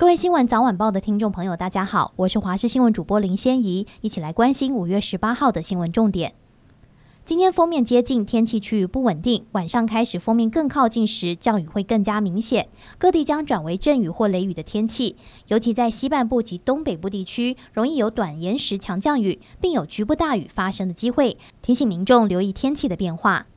各位新闻早晚报的听众朋友，大家好，我是华视新闻主播林仙怡，一起来关心五月十八号的新闻重点。今天封面接近，天气趋于不稳定。晚上开始，封面更靠近时，降雨会更加明显，各地将转为阵雨或雷雨的天气。尤其在西半部及东北部地区，容易有短延时强降雨，并有局部大雨发生的机会。提醒民众留意天气的变化。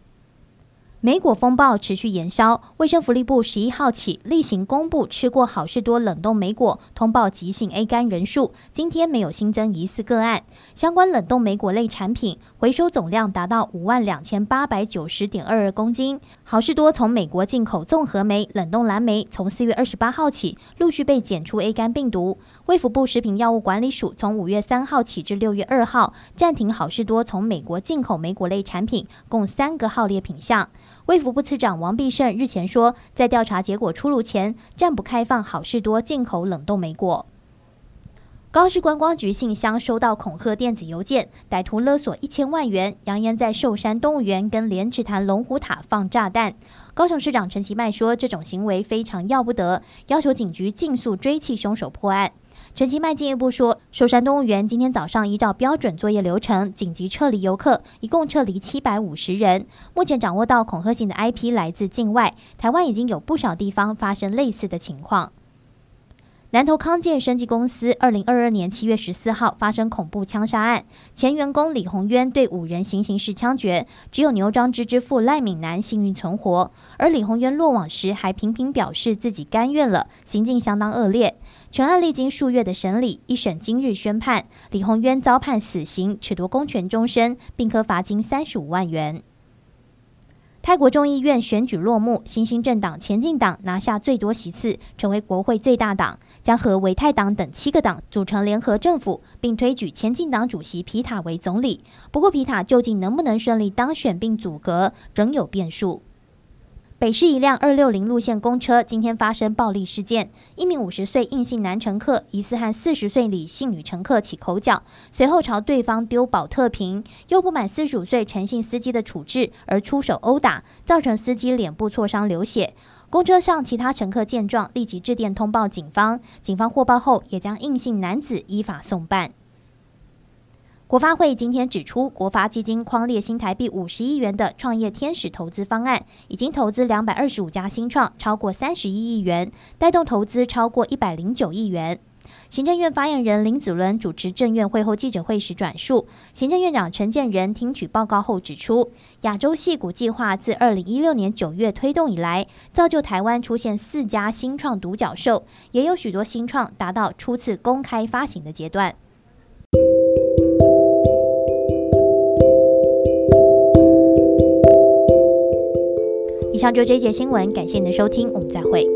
莓果风暴持续延烧，卫生福利部十一号起例行公布吃过好事多冷冻莓果通报急性 A 肝人数，今天没有新增疑似个案。相关冷冻莓果类产品回收总量达到五万两千八百九十点二二公斤。好事多从美国进口综合莓、冷冻蓝莓，从四月二十八号起陆续被检出 A 肝病毒。卫福部食品药物管理署从五月三号起至六月二号暂停好事多从美国进口莓果类产品，共三个号列品项。卫福部次长王必胜日前说，在调查结果出炉前，暂不开放好事多进口冷冻梅果。高市观光局信箱收到恐吓电子邮件，歹徒勒索一千万元，扬言在寿山动物园跟莲池潭龙虎塔放炸弹。高雄市长陈其迈说，这种行为非常要不得，要求警局尽速追缉凶手破案。陈其迈进一步说，寿山动物园今天早上依照标准作业流程紧急撤离游客，一共撤离七百五十人。目前掌握到恐吓性的 IP 来自境外，台湾已经有不少地方发生类似的情况。南投康健生技公司二零二二年七月十四号发生恐怖枪杀案，前员工李宏渊对五人行刑式枪决，只有牛庄芝之父赖敏南幸运存活。而李宏渊落网时还频频表示自己甘愿了，行径相当恶劣。全案历经数月的审理，一审今日宣判，李宏渊遭判死刑，褫夺公权终身，并科罚金三十五万元。泰国众议院选举落幕，新兴政党前进党拿下最多席次，成为国会最大党，将和维泰党等七个党组成联合政府，并推举前进党主席皮塔为总理。不过，皮塔究竟能不能顺利当选并组阁，仍有变数。北市一辆二六零路线公车今天发生暴力事件，一名五十岁硬性男乘客疑似和四十岁李姓女乘客起口角，随后朝对方丢保特瓶，又不满四十五岁陈姓司机的处置而出手殴打，造成司机脸部挫伤流血。公车上其他乘客见状立即致电通报警方，警方获报后也将硬性男子依法送办。国发会今天指出，国发基金匡列新台币五十亿元的创业天使投资方案，已经投资两百二十五家新创，超过三十一亿元，带动投资超过一百零九亿元。行政院发言人林子伦主持政院会后记者会时转述，行政院长陈建仁听取报告后指出，亚洲矽谷计划自二零一六年九月推动以来，造就台湾出现四家新创独角兽，也有许多新创达到初次公开发行的阶段。上周这一节新闻，感谢您的收听，我们再会。